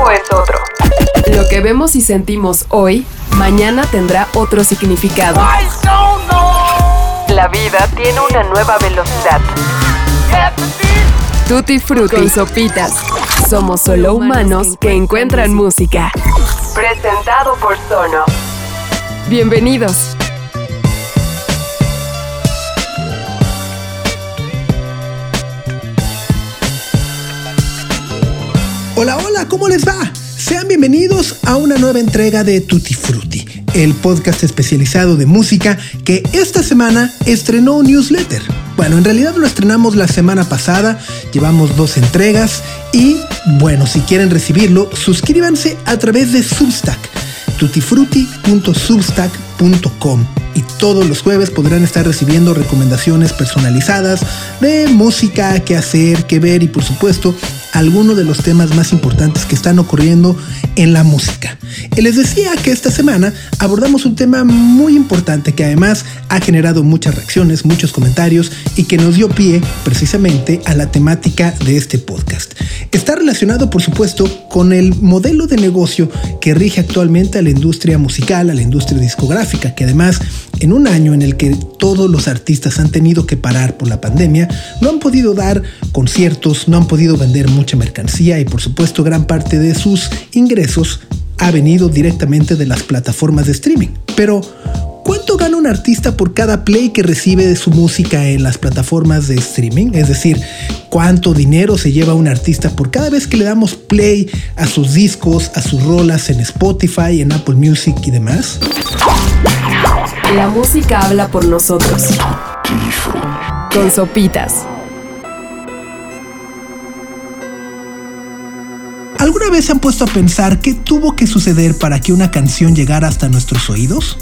tiempo es otro. Lo que vemos y sentimos hoy, mañana tendrá otro significado. La vida tiene una nueva velocidad. Tutti Frutti Sopitas. Somos solo humanos que encuentran música. Presentado por Sono. Bienvenidos. Hola, hola, ¿cómo les va? Sean bienvenidos a una nueva entrega de Tutti Frutti, el podcast especializado de música que esta semana estrenó un newsletter. Bueno, en realidad lo estrenamos la semana pasada, llevamos dos entregas y bueno, si quieren recibirlo, suscríbanse a través de Substack, y todos los jueves podrán estar recibiendo recomendaciones personalizadas de música, qué hacer, qué ver y por supuesto algunos de los temas más importantes que están ocurriendo en la música. Y les decía que esta semana abordamos un tema muy importante que además ha generado muchas reacciones, muchos comentarios y que nos dio pie precisamente a la temática de este podcast. Está relacionado, por supuesto, con el modelo de negocio que rige actualmente a la industria musical, a la industria discográfica, que además en un año en el que todos los artistas han tenido que parar por la pandemia, no han podido dar conciertos, no han podido vender mucha mercancía y por supuesto gran parte de sus ingresos ha venido directamente de las plataformas de streaming. Pero, ¿cuánto gana un artista por cada play que recibe de su música en las plataformas de streaming? Es decir, ¿cuánto dinero se lleva un artista por cada vez que le damos play a sus discos, a sus rolas en Spotify, en Apple Music y demás? La música habla por nosotros. Con sopitas. ¿Alguna vez se han puesto a pensar qué tuvo que suceder para que una canción llegara hasta nuestros oídos?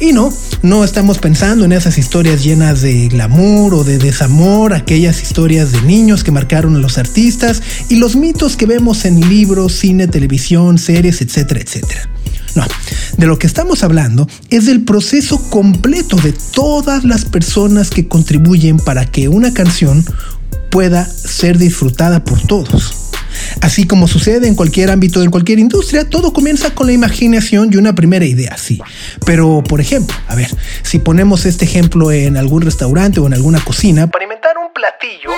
Y no, no estamos pensando en esas historias llenas de glamour o de desamor, aquellas historias de niños que marcaron a los artistas y los mitos que vemos en libros, cine, televisión, series, etcétera, etcétera. No, de lo que estamos hablando es del proceso completo de todas las personas que contribuyen para que una canción pueda ser disfrutada por todos. Así como sucede en cualquier ámbito, en cualquier industria, todo comienza con la imaginación y una primera idea, sí. Pero, por ejemplo, a ver, si ponemos este ejemplo en algún restaurante o en alguna cocina, para inventar un platillo,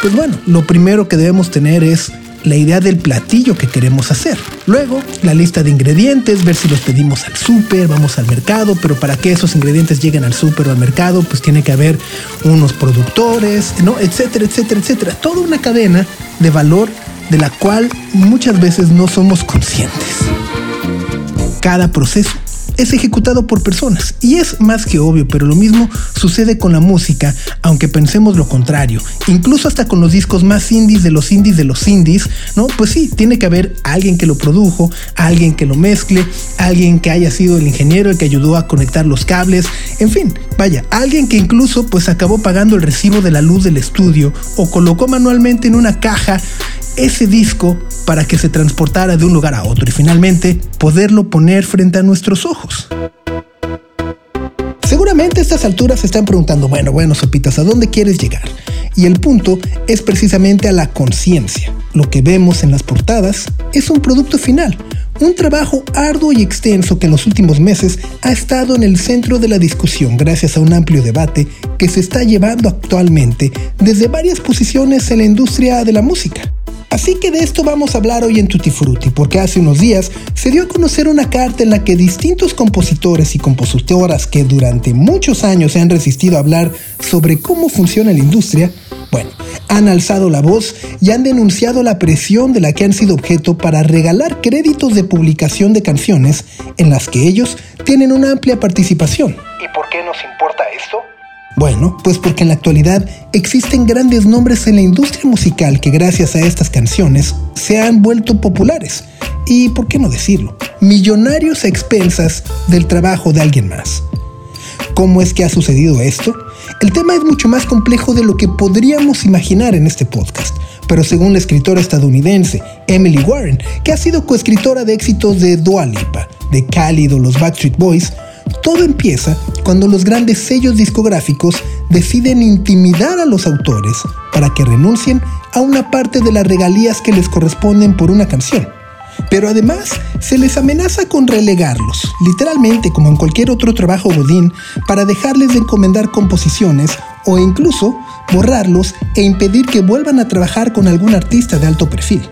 pues bueno, lo primero que debemos tener es la idea del platillo que queremos hacer. Luego, la lista de ingredientes, ver si los pedimos al súper, vamos al mercado, pero para que esos ingredientes lleguen al súper o al mercado, pues tiene que haber unos productores, ¿no? etcétera, etcétera, etcétera. Toda una cadena de valor de la cual muchas veces no somos conscientes. Cada proceso es ejecutado por personas y es más que obvio, pero lo mismo sucede con la música, aunque pensemos lo contrario. Incluso hasta con los discos más indies de los indies de los indies, ¿no? Pues sí, tiene que haber alguien que lo produjo, alguien que lo mezcle, alguien que haya sido el ingeniero el que ayudó a conectar los cables, en fin, vaya, alguien que incluso pues acabó pagando el recibo de la luz del estudio o colocó manualmente en una caja ese disco para que se transportara de un lugar a otro y finalmente poderlo poner frente a nuestros ojos. Seguramente a estas alturas se están preguntando, bueno, bueno, Sopitas, ¿a dónde quieres llegar? Y el punto es precisamente a la conciencia. Lo que vemos en las portadas es un producto final, un trabajo arduo y extenso que en los últimos meses ha estado en el centro de la discusión gracias a un amplio debate que se está llevando actualmente desde varias posiciones en la industria de la música. Así que de esto vamos a hablar hoy en Tutti Frutti, porque hace unos días se dio a conocer una carta en la que distintos compositores y compositoras que durante muchos años se han resistido a hablar sobre cómo funciona la industria, bueno, han alzado la voz y han denunciado la presión de la que han sido objeto para regalar créditos de publicación de canciones en las que ellos tienen una amplia participación. ¿Y por qué nos importa esto? Bueno, pues porque en la actualidad existen grandes nombres en la industria musical que gracias a estas canciones se han vuelto populares. Y, ¿por qué no decirlo? Millonarios a expensas del trabajo de alguien más. ¿Cómo es que ha sucedido esto? El tema es mucho más complejo de lo que podríamos imaginar en este podcast, pero según la escritora estadounidense Emily Warren, que ha sido coescritora de éxitos de Dua Lipa, de Khalid o los Backstreet Boys, todo empieza cuando los grandes sellos discográficos deciden intimidar a los autores para que renuncien a una parte de las regalías que les corresponden por una canción. Pero además se les amenaza con relegarlos, literalmente como en cualquier otro trabajo godín, para dejarles de encomendar composiciones o incluso borrarlos e impedir que vuelvan a trabajar con algún artista de alto perfil.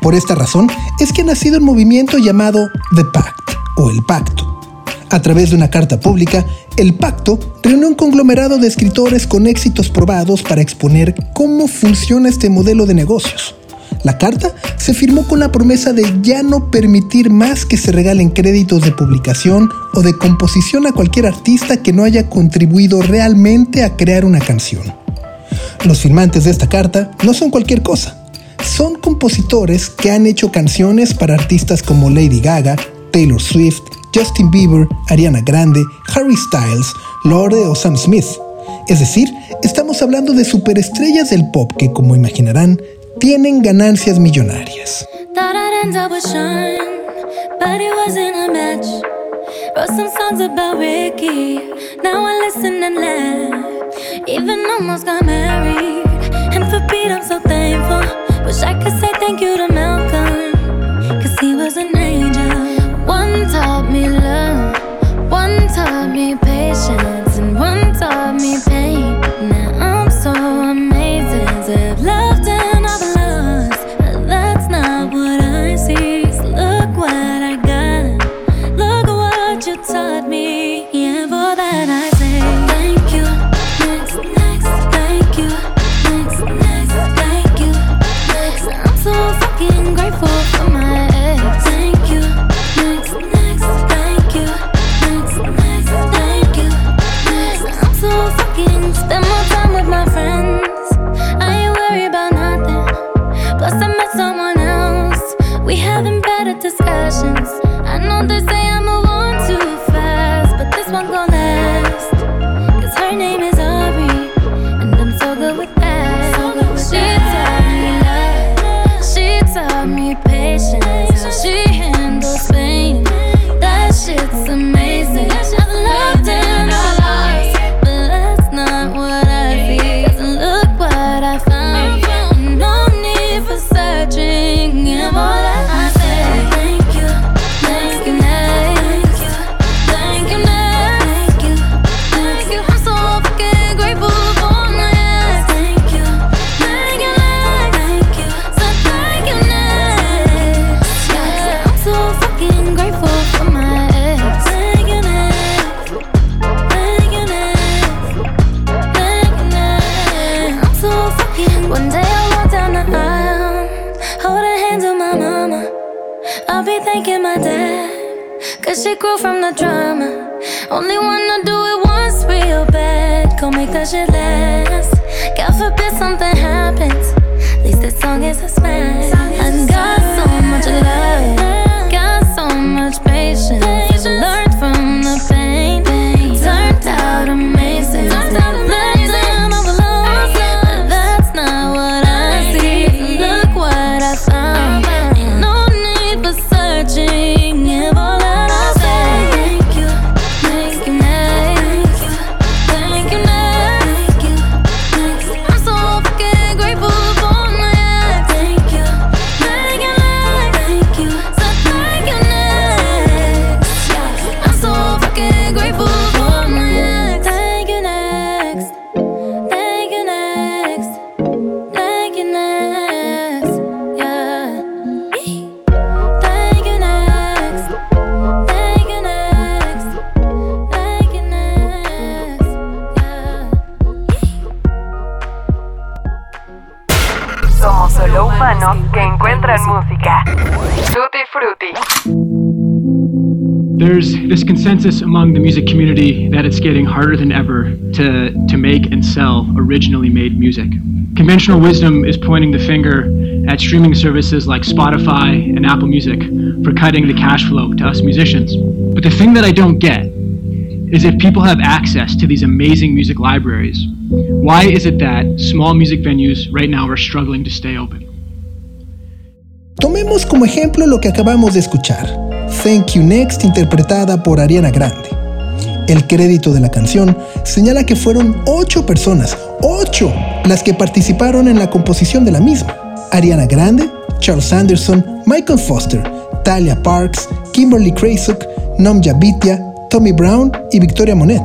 Por esta razón es que ha nacido un movimiento llamado The Pact o el Pacto. A través de una carta pública, el Pacto reunió un conglomerado de escritores con éxitos probados para exponer cómo funciona este modelo de negocios. La carta se firmó con la promesa de ya no permitir más que se regalen créditos de publicación o de composición a cualquier artista que no haya contribuido realmente a crear una canción. Los firmantes de esta carta no son cualquier cosa. Son compositores que han hecho canciones para artistas como Lady Gaga, Taylor Swift, Justin Bieber, Ariana Grande, Harry Styles, Lorde o Sam Smith. Es decir, estamos hablando de superestrellas del pop que, como imaginarán, tienen ganancias millonarias. Cause he was an angel. One taught me patience. And one taught me pain. Consensus among the music community that it's getting harder than ever to, to make and sell originally made music. Conventional wisdom is pointing the finger at streaming services like Spotify and Apple Music for cutting the cash flow to us musicians. But the thing that I don't get is if people have access to these amazing music libraries, why is it that small music venues right now are struggling to stay open? Tomemos como ejemplo lo que acabamos de escuchar, Thank You Next interpretada por Ariana Grande. El crédito de la canción señala que fueron ocho personas, ocho, las que participaron en la composición de la misma. Ariana Grande, Charles Anderson, Michael Foster, Talia Parks, Kimberly Krasuk, Nom Jabitia, Tommy Brown y Victoria Monet.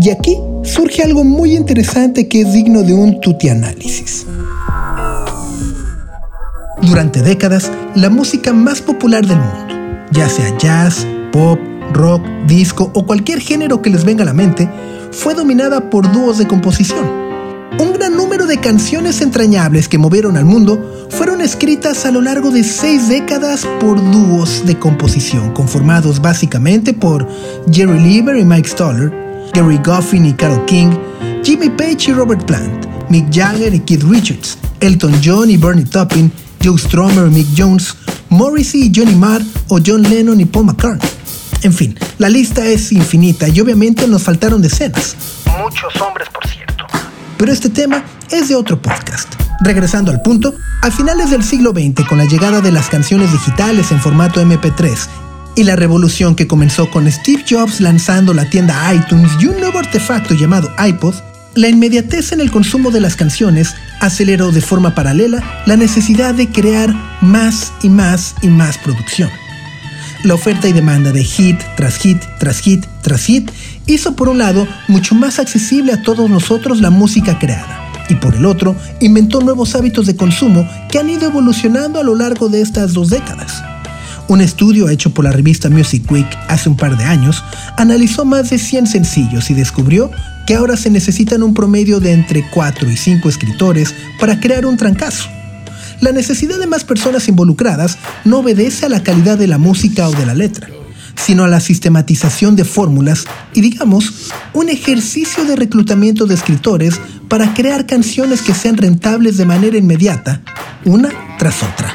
Y aquí surge algo muy interesante que es digno de un tutianálisis. Durante décadas, la música más popular del mundo, ya sea jazz, pop, rock, disco o cualquier género que les venga a la mente, fue dominada por dúos de composición. Un gran número de canciones entrañables que movieron al mundo fueron escritas a lo largo de seis décadas por dúos de composición, conformados básicamente por Jerry Lieber y Mike Stoller, Gary Goffin y Carole King, Jimmy Page y Robert Plant, Mick Jagger y Keith Richards, Elton John y Bernie Taupin, Joe Strummer y Mick Jones, Morrissey y Johnny Marr o John Lennon y Paul McCartney. En fin, la lista es infinita y obviamente nos faltaron decenas. Muchos hombres, por cierto. Pero este tema es de otro podcast. Regresando al punto, a finales del siglo XX, con la llegada de las canciones digitales en formato MP3 y la revolución que comenzó con Steve Jobs lanzando la tienda iTunes y un nuevo artefacto llamado iPod, la inmediatez en el consumo de las canciones aceleró de forma paralela la necesidad de crear más y más y más producción. La oferta y demanda de hit tras hit tras hit tras hit hizo por un lado mucho más accesible a todos nosotros la música creada y por el otro inventó nuevos hábitos de consumo que han ido evolucionando a lo largo de estas dos décadas. Un estudio hecho por la revista Music Week hace un par de años analizó más de 100 sencillos y descubrió que ahora se necesitan un promedio de entre 4 y 5 escritores para crear un trancazo. La necesidad de más personas involucradas no obedece a la calidad de la música o de la letra sino a la sistematización de fórmulas y digamos, un ejercicio de reclutamiento de escritores para crear canciones que sean rentables de manera inmediata, una tras otra.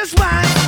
just right.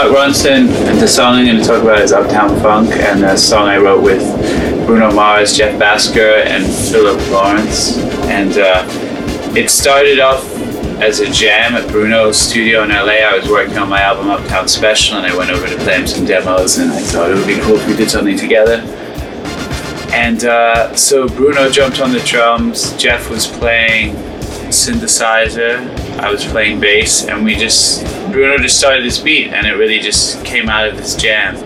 Mark Ronson, and the song I'm going to talk about is Uptown Funk, and the song I wrote with Bruno Mars, Jeff Basker, and Philip Lawrence. And uh, it started off as a jam at Bruno's studio in LA. I was working on my album Uptown Special, and I went over to play him some demos, and I thought it would be cool if we did something together. And uh, so Bruno jumped on the drums, Jeff was playing synthesizer, I was playing bass, and we just, Bruno just started this beat, and it really just came out of this jam.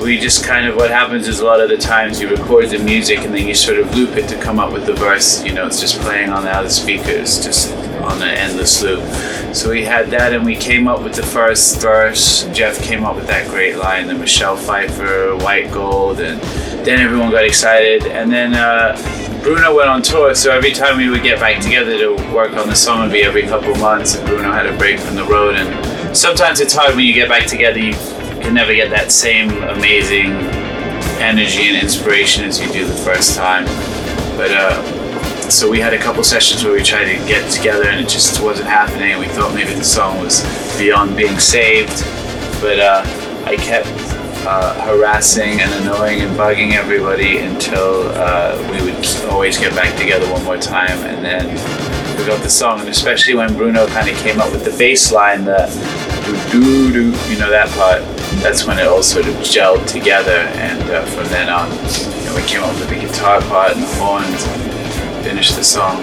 We just kind of, what happens is a lot of the times you record the music and then you sort of loop it to come up with the verse, you know, it's just playing on the other speakers, just on an endless loop. So we had that, and we came up with the first verse. Jeff came up with that great line, the Michelle Pfeiffer, white gold, and then everyone got excited. And then uh, Bruno went on tour, so every time we would get back together to work on the song would be every couple months, and Bruno had a break from the road. And sometimes it's hard when you get back together, you can never get that same amazing energy and inspiration as you do the first time. But uh, so we had a couple sessions where we tried to get together, and it just wasn't happening. We thought maybe the song was beyond being saved, but uh, I kept uh, harassing and annoying and bugging everybody until uh, we would always get back together one more time. And then we got the song. And especially when Bruno kind of came up with the bass line the doo doo do you know that part that's when it all sort of gelled together. And uh, from then on you know, we came up with the guitar part and the horns and finished the song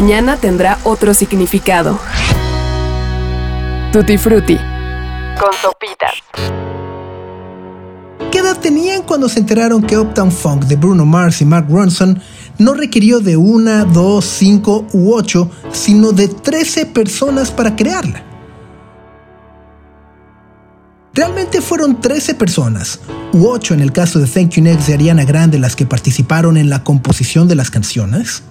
Mañana tendrá otro significado. Tutti Frutti. Con sopitas. ¿Qué edad tenían cuando se enteraron que Uptown Funk de Bruno Mars y Mark Ronson no requirió de una, dos, cinco u ocho, sino de trece personas para crearla? Realmente fueron 13 personas, u 8 en el caso de Thank You Next de Ariana Grande las que participaron en la composición de las canciones.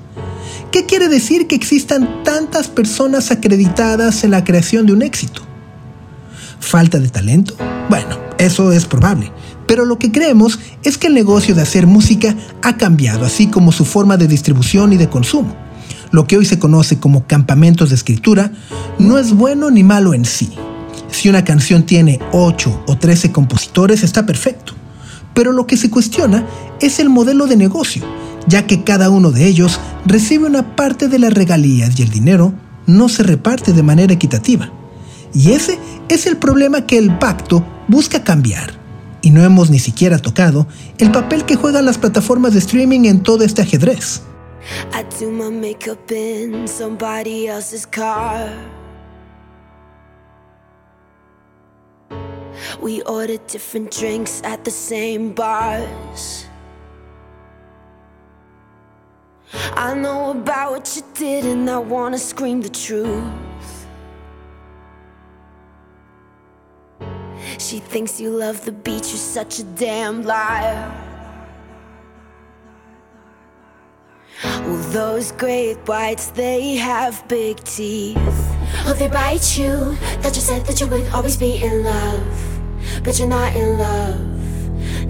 ¿Qué quiere decir que existan tantas personas acreditadas en la creación de un éxito? ¿Falta de talento? Bueno, eso es probable, pero lo que creemos es que el negocio de hacer música ha cambiado, así como su forma de distribución y de consumo. Lo que hoy se conoce como campamentos de escritura no es bueno ni malo en sí. Si una canción tiene 8 o 13 compositores está perfecto, pero lo que se cuestiona es el modelo de negocio ya que cada uno de ellos recibe una parte de las regalías y el dinero no se reparte de manera equitativa. Y ese es el problema que el pacto busca cambiar. Y no hemos ni siquiera tocado el papel que juegan las plataformas de streaming en todo este ajedrez. We different drinks at the same bars. I know about what you did, and I wanna scream the truth. She thinks you love the beach, you're such a damn liar. Well, those great whites, they have big teeth. Oh, they bite you. That you said that you would always be in love, but you're not in love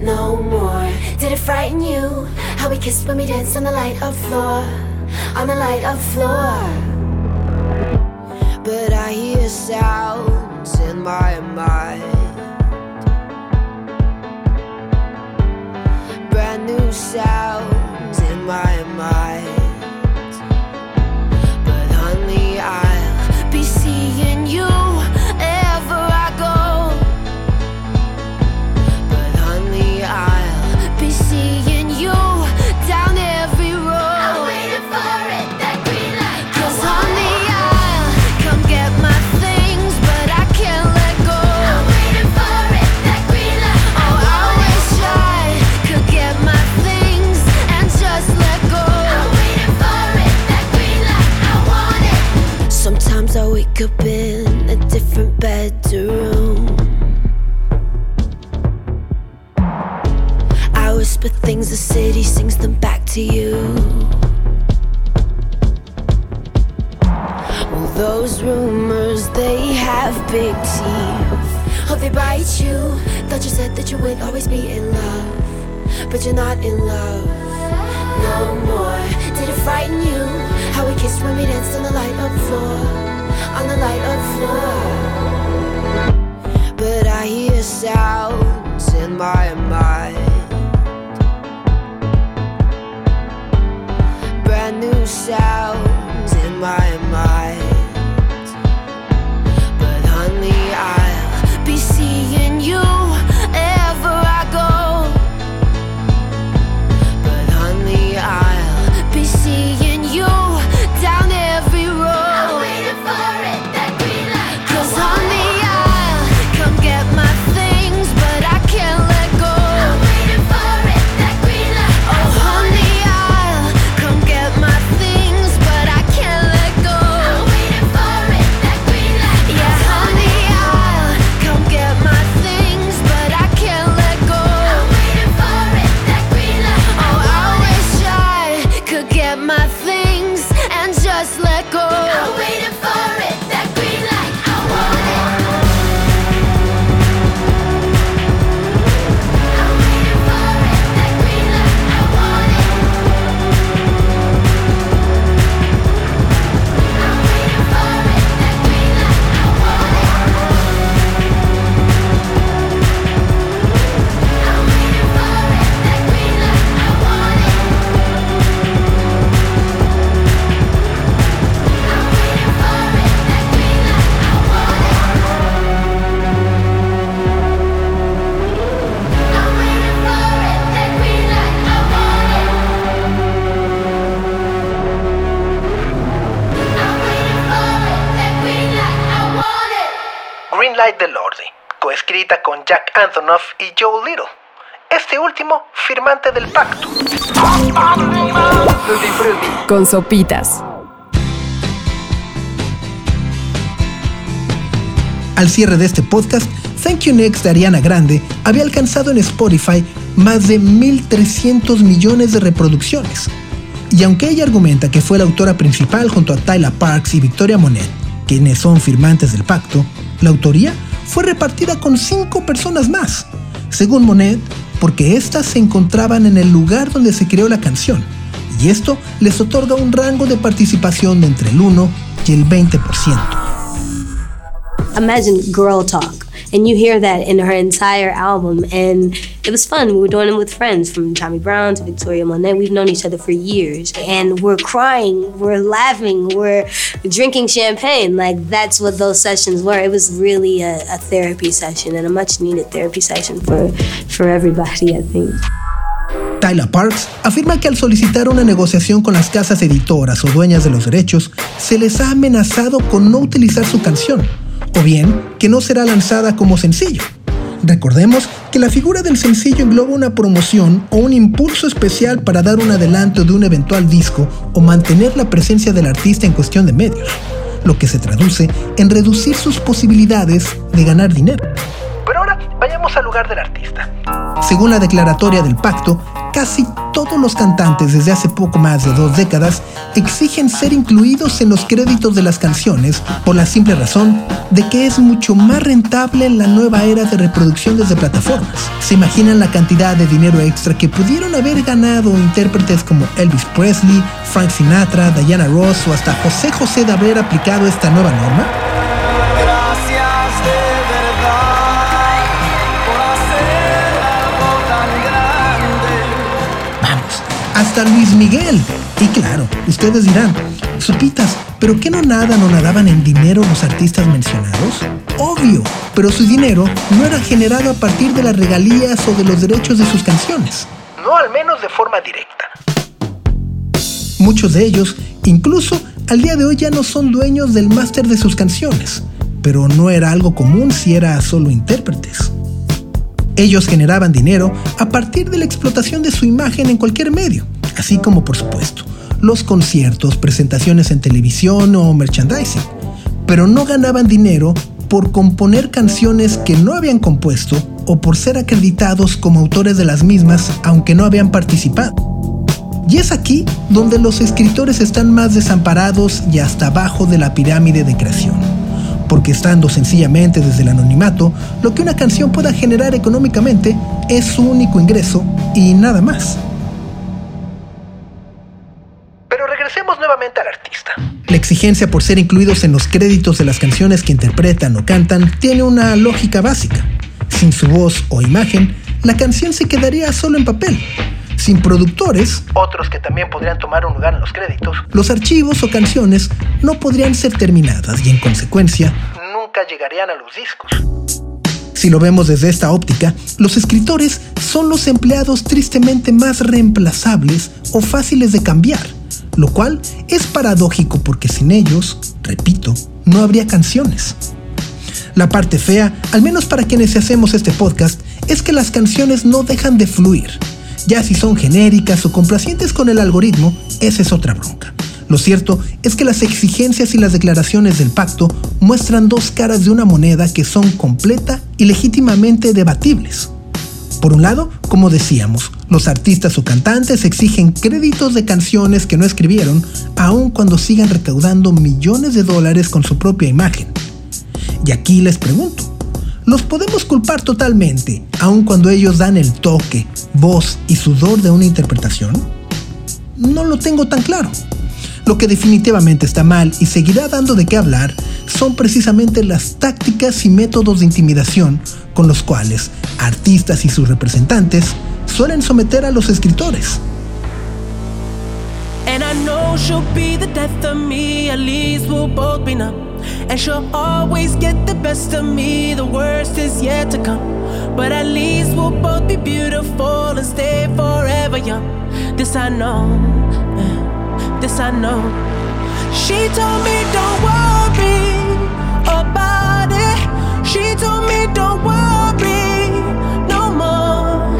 no more. Did it frighten you? How we kissed when we danced on the light of floor, on the light of floor. but I hear sounds in my mind. Brand new sounds in my mind. Y Joe Little. Este último, firmante del pacto. Con sopitas. Al cierre de este podcast, Thank You Next de Ariana Grande había alcanzado en Spotify más de 1.300 millones de reproducciones. Y aunque ella argumenta que fue la autora principal junto a Tyler Parks y Victoria Monet, quienes son firmantes del pacto, la autoría fue repartida con cinco personas más. Según Monet, porque éstas se encontraban en el lugar donde se creó la canción, y esto les otorga un rango de participación entre el 1 y el 20%. imagine girl talk and you hear that in her entire album and it was fun. We were doing it with friends from tommy brown to victoria monet. We've known each other for years and we're crying we're laughing we're drinking champagne. Like that's what those sessions were. It was really a, a therapy session and a much needed therapy session for for everybody i think. Tyler Parks afirma que al solicitar una negociación con las casas editoras o dueñas de los derechos, se les ha amenazado con no utilizar su canción, o bien que no será lanzada como sencillo. Recordemos que la figura del sencillo engloba una promoción o un impulso especial para dar un adelanto de un eventual disco o mantener la presencia del artista en cuestión de medios, lo que se traduce en reducir sus posibilidades de ganar dinero. Pero ahora vayamos al lugar del artista. Según la declaratoria del pacto, casi todos los cantantes desde hace poco más de dos décadas exigen ser incluidos en los créditos de las canciones por la simple razón de que es mucho más rentable en la nueva era de reproducción desde plataformas. ¿Se imaginan la cantidad de dinero extra que pudieron haber ganado intérpretes como Elvis Presley, Frank Sinatra, Diana Ross o hasta José José de haber aplicado esta nueva norma? Hasta Luis Miguel. Y claro, ustedes dirán, Sopitas, ¿pero qué no nadan o nadaban en dinero los artistas mencionados? Obvio, pero su dinero no era generado a partir de las regalías o de los derechos de sus canciones. No al menos de forma directa. Muchos de ellos, incluso al día de hoy, ya no son dueños del máster de sus canciones, pero no era algo común si era solo intérpretes. Ellos generaban dinero a partir de la explotación de su imagen en cualquier medio, así como por supuesto los conciertos, presentaciones en televisión o merchandising, pero no ganaban dinero por componer canciones que no habían compuesto o por ser acreditados como autores de las mismas aunque no habían participado. Y es aquí donde los escritores están más desamparados y hasta abajo de la pirámide de creación. Porque estando sencillamente desde el anonimato, lo que una canción pueda generar económicamente es su único ingreso y nada más. Regresemos nuevamente al artista. La exigencia por ser incluidos en los créditos de las canciones que interpretan o cantan tiene una lógica básica. Sin su voz o imagen, la canción se quedaría solo en papel. Sin productores, Otros que también podrían tomar un lugar en los créditos los archivos o canciones no podrían ser terminadas y en consecuencia, nunca llegarían a los discos. si lo vemos desde esta óptica, los escritores son los empleados tristemente más reemplazables o fáciles de cambiar, lo cual es paradójico porque sin ellos, repito, no habría canciones. La parte fea, al menos para quienes hacemos este podcast, es que las canciones no dejan de fluir. Ya si son genéricas o complacientes con el algoritmo, esa es otra bronca. Lo cierto es que las exigencias y las declaraciones del pacto muestran dos caras de una moneda que son completa y legítimamente debatibles. Por un lado, como decíamos, los artistas o cantantes exigen créditos de canciones que no escribieron, aun cuando sigan recaudando millones de dólares con su propia imagen. Y aquí les pregunto, ¿los podemos culpar totalmente, aun cuando ellos dan el toque, voz y sudor de una interpretación? No lo tengo tan claro. Lo que definitivamente está mal y seguirá dando de qué hablar son precisamente las tácticas y métodos de intimidación con los cuales artistas y sus representantes suelen someter a los escritores. And I know she'll be the death of me, at least we'll both be numb. And she'll always get the best of me, the worst is yet to come. But at least we'll both be beautiful and stay forever young. This I know, this I know. She told me don't worry about it. She told me don't worry no more.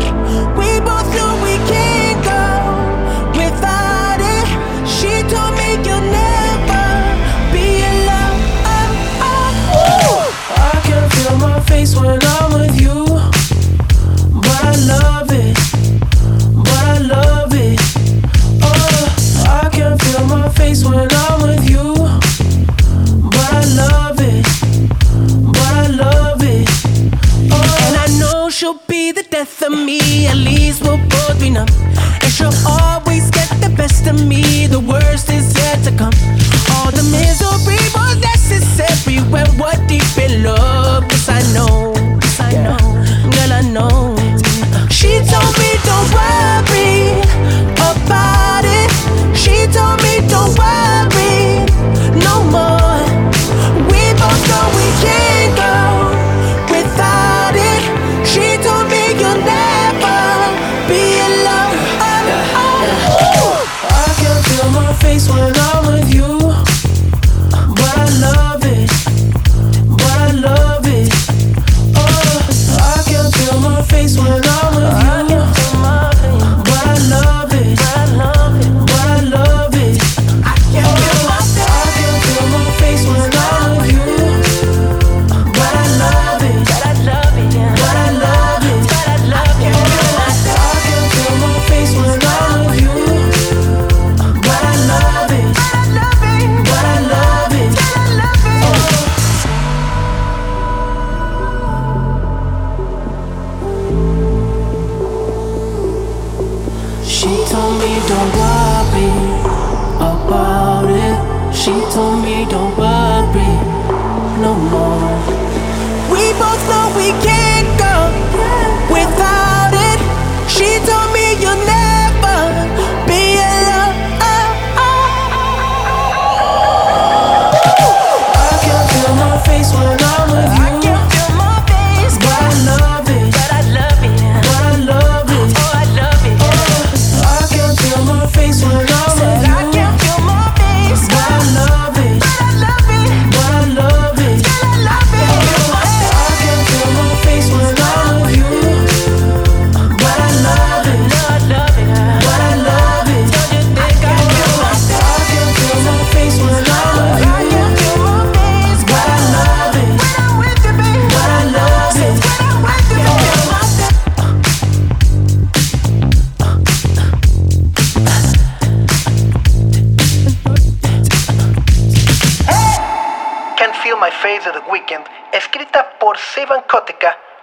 We both know we can't go without it. She told me you'll never be alone. Uh, uh. I can feel my face when I'm me. At least we'll both be numb. And she'll always get the best of me. The worst is yet to come. All the misery was necessary when we're deep in love. Yes, I know. Yes, I know. Girl, I know. She told me don't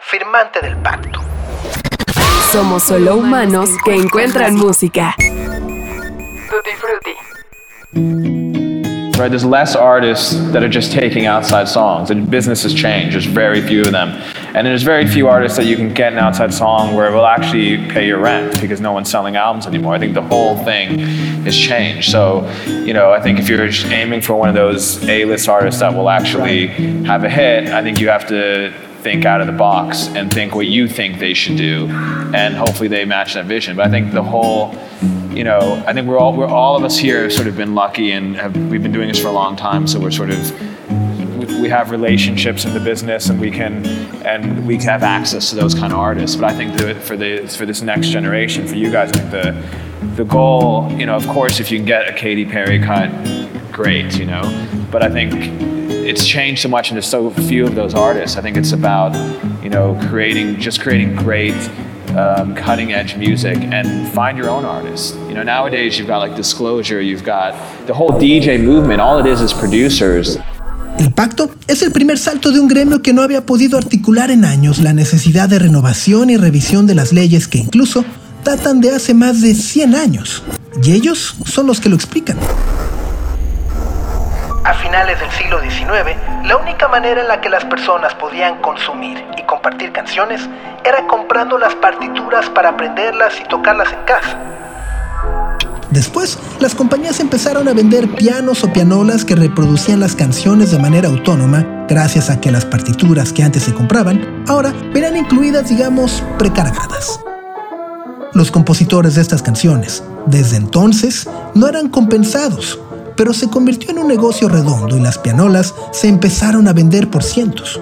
firmante del pacto. Somos solo humanos que encuentran música. Tutti frutti. Right, there's less artists that are just taking outside songs. The business has changed. There's very few of them, and there's very few artists that you can get an outside song where it will actually pay your rent because no one's selling albums anymore. I think the whole thing has changed. So, you know, I think if you're aiming for one of those A-list artists that will actually have a hit, I think you have to think out of the box and think what you think they should do, and hopefully they match that vision. But I think the whole you know, I think we're all we're all of us here have sort of been lucky and have, we've been doing this for a long time, so we're sort of we- have relationships in the business and we can and we have access to those kind of artists. But I think that for the for this next generation, for you guys, I think the the goal, you know, of course, if you can get a Katy Perry cut, great, you know. But I think it's changed so much and there's so few of those artists. I think it's about, you know, creating just creating great um, cutting edge music and find your own artists. You know, nowadays you've got like Disclosure, you've got the whole DJ movement. All it is is producers. El pacto es el primer salto de un gremio que no había podido articular en años la necesidad de renovación y revisión de las leyes que incluso datan de hace más de 100 años. Y ellos son los que lo explican. Finales del siglo XIX, la única manera en la que las personas podían consumir y compartir canciones era comprando las partituras para aprenderlas y tocarlas en casa. Después, las compañías empezaron a vender pianos o pianolas que reproducían las canciones de manera autónoma, gracias a que las partituras que antes se compraban ahora eran incluidas, digamos, precargadas. Los compositores de estas canciones, desde entonces, no eran compensados, pero se convirtió en un negocio redondo y las pianolas se empezaron a vender por cientos.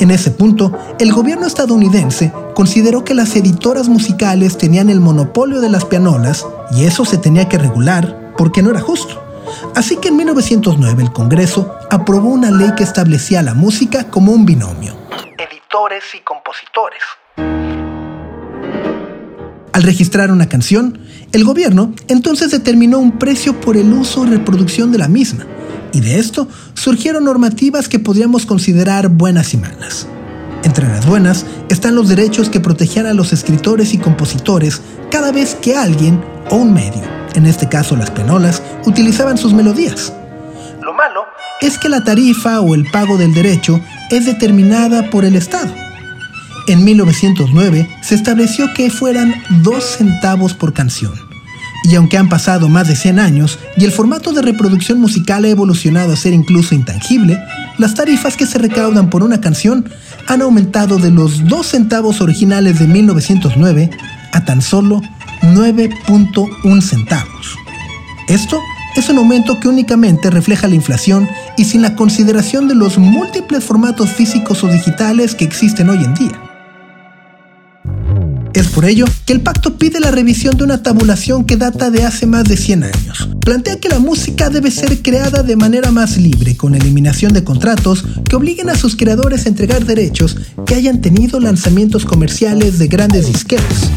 En ese punto, el gobierno estadounidense consideró que las editoras musicales tenían el monopolio de las pianolas y eso se tenía que regular porque no era justo. Así que en 1909 el Congreso aprobó una ley que establecía la música como un binomio. Editores y compositores. Al registrar una canción, el gobierno entonces determinó un precio por el uso y reproducción de la misma, y de esto surgieron normativas que podríamos considerar buenas y malas. Entre las buenas están los derechos que protegían a los escritores y compositores cada vez que alguien o un medio, en este caso las penolas, utilizaban sus melodías. Lo malo es que la tarifa o el pago del derecho es determinada por el Estado. En 1909 se estableció que fueran dos centavos por canción. Y aunque han pasado más de 100 años y el formato de reproducción musical ha evolucionado a ser incluso intangible, las tarifas que se recaudan por una canción han aumentado de los 2 centavos originales de 1909 a tan solo 9.1 centavos. Esto es un aumento que únicamente refleja la inflación y sin la consideración de los múltiples formatos físicos o digitales que existen hoy en día. Es por ello que el pacto pide la revisión de una tabulación que data de hace más de 100 años. Plantea que la música debe ser creada de manera más libre, con eliminación de contratos que obliguen a sus creadores a entregar derechos que hayan tenido lanzamientos comerciales de grandes disqueras.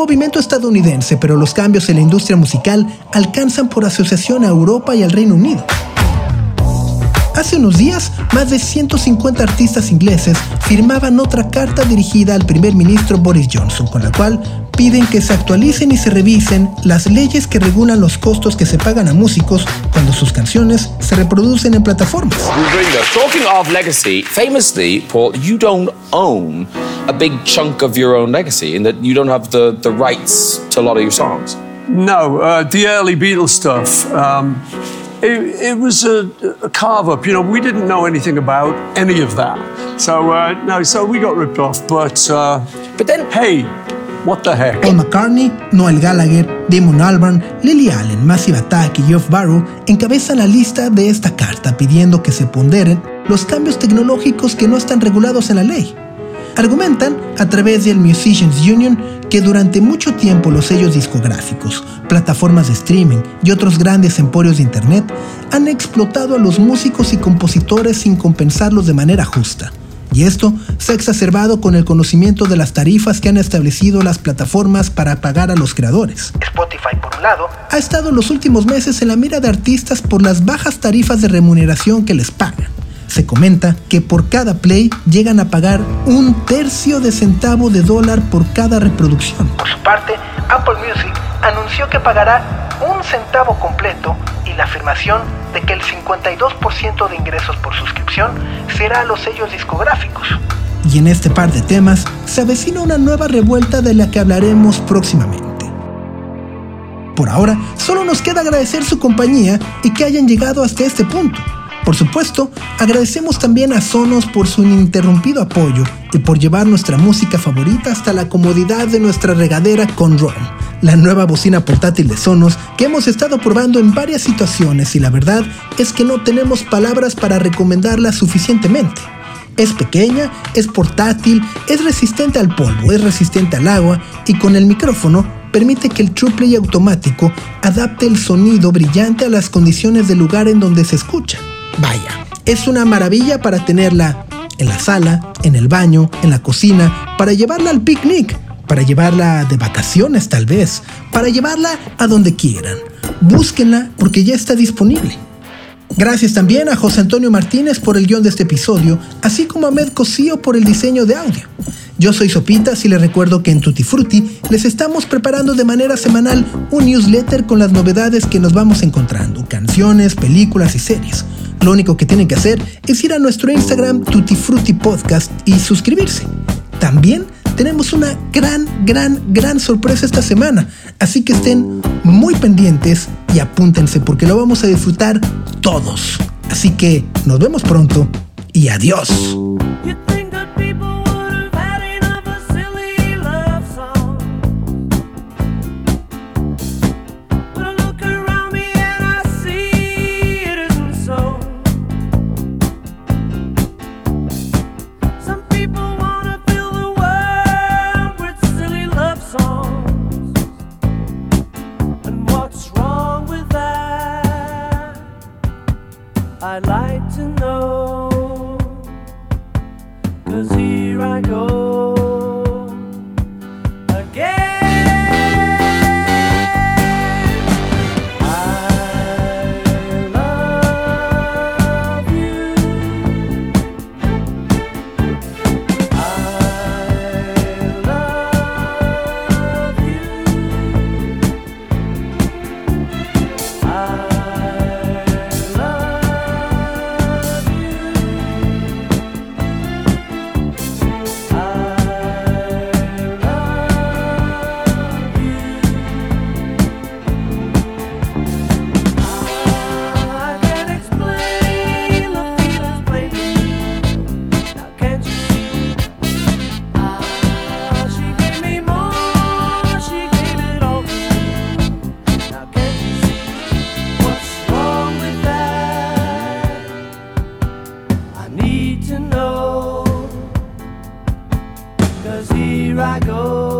Movimiento estadounidense, pero los cambios en la industria musical alcanzan por asociación a Europa y al Reino Unido. Hace unos días, más de 150 artistas ingleses firmaban otra carta dirigida al primer ministro Boris Johnson, con la cual piden que se actualicen y se revisen las leyes que regulan los costos que se pagan a músicos cuando sus canciones se reproducen en plataformas. Talking of legacy, famously, Paul, you don't own a big chunk of your own legacy in that you don't have the, the rights to a lot of your songs. No, uh, the early Beatles stuff. Um, it, it was a, a carve up. You know, we didn't know anything about any of that. So uh, no, so we got ripped off. But uh, but then, hey, what the? Paul McCartney, Noel Gallagher, Damon Albarn, Lily Allen, Massive Attack y Geoff Barrow encabezan la lista de esta carta pidiendo que se ponderen los cambios tecnológicos que no están regulados en la ley. Argumentan, a través del Musicians Union, que durante mucho tiempo los sellos discográficos, plataformas de streaming y otros grandes emporios de Internet han explotado a los músicos y compositores sin compensarlos de manera justa. Y esto se ha exacerbado con el conocimiento de las tarifas que han establecido las plataformas para pagar a los creadores. Spotify, por un lado, Ha estado en los últimos meses en la mira de artistas por las bajas tarifas de remuneración que les pagan. Se comenta que por cada play llegan a pagar un tercio de centavo de dólar por cada reproducción. por su parte, Apple Music anunció que pagará un centavo completo y la afirmación de que el 52% de ingresos por suscripción será a los sellos discográficos. Y en este par de temas se avecina una nueva revuelta de la que hablaremos próximamente. Por ahora, solo nos queda agradecer su compañía y que hayan llegado hasta este punto. Por supuesto, agradecemos también a Sonos por su ininterrumpido apoyo y por llevar nuestra música favorita hasta la comodidad de nuestra regadera con ROM, la nueva bocina portátil de Sonos que hemos estado probando en varias situaciones y la verdad es que no tenemos palabras para recomendarla suficientemente. Es pequeña, es portátil, es resistente al polvo, es resistente al agua y con el micrófono permite que el True Play automático adapte el sonido brillante a las condiciones del lugar en donde se escucha. Vaya, es una maravilla para tenerla en la sala, en el baño, en la cocina, para llevarla al picnic, para llevarla de vacaciones tal vez, para llevarla a donde quieran. búsquenla porque ya está disponible. Gracias también a José Antonio Martínez por el guion de este episodio, así como a Med Cosío por el diseño de audio. Yo soy Sopitas y les recuerdo que en Tutti Frutti les estamos preparando de manera semanal un newsletter con las novedades que nos vamos encontrando, canciones, películas y series. Lo único que tienen que hacer es ir a nuestro Instagram Tutti Frutti Podcast y suscribirse. También tenemos una gran, gran, gran sorpresa esta semana, así que estén muy pendientes y apúntense porque lo vamos a disfrutar todos. Así que nos vemos pronto y adiós. Need to know. 'Cause here I go.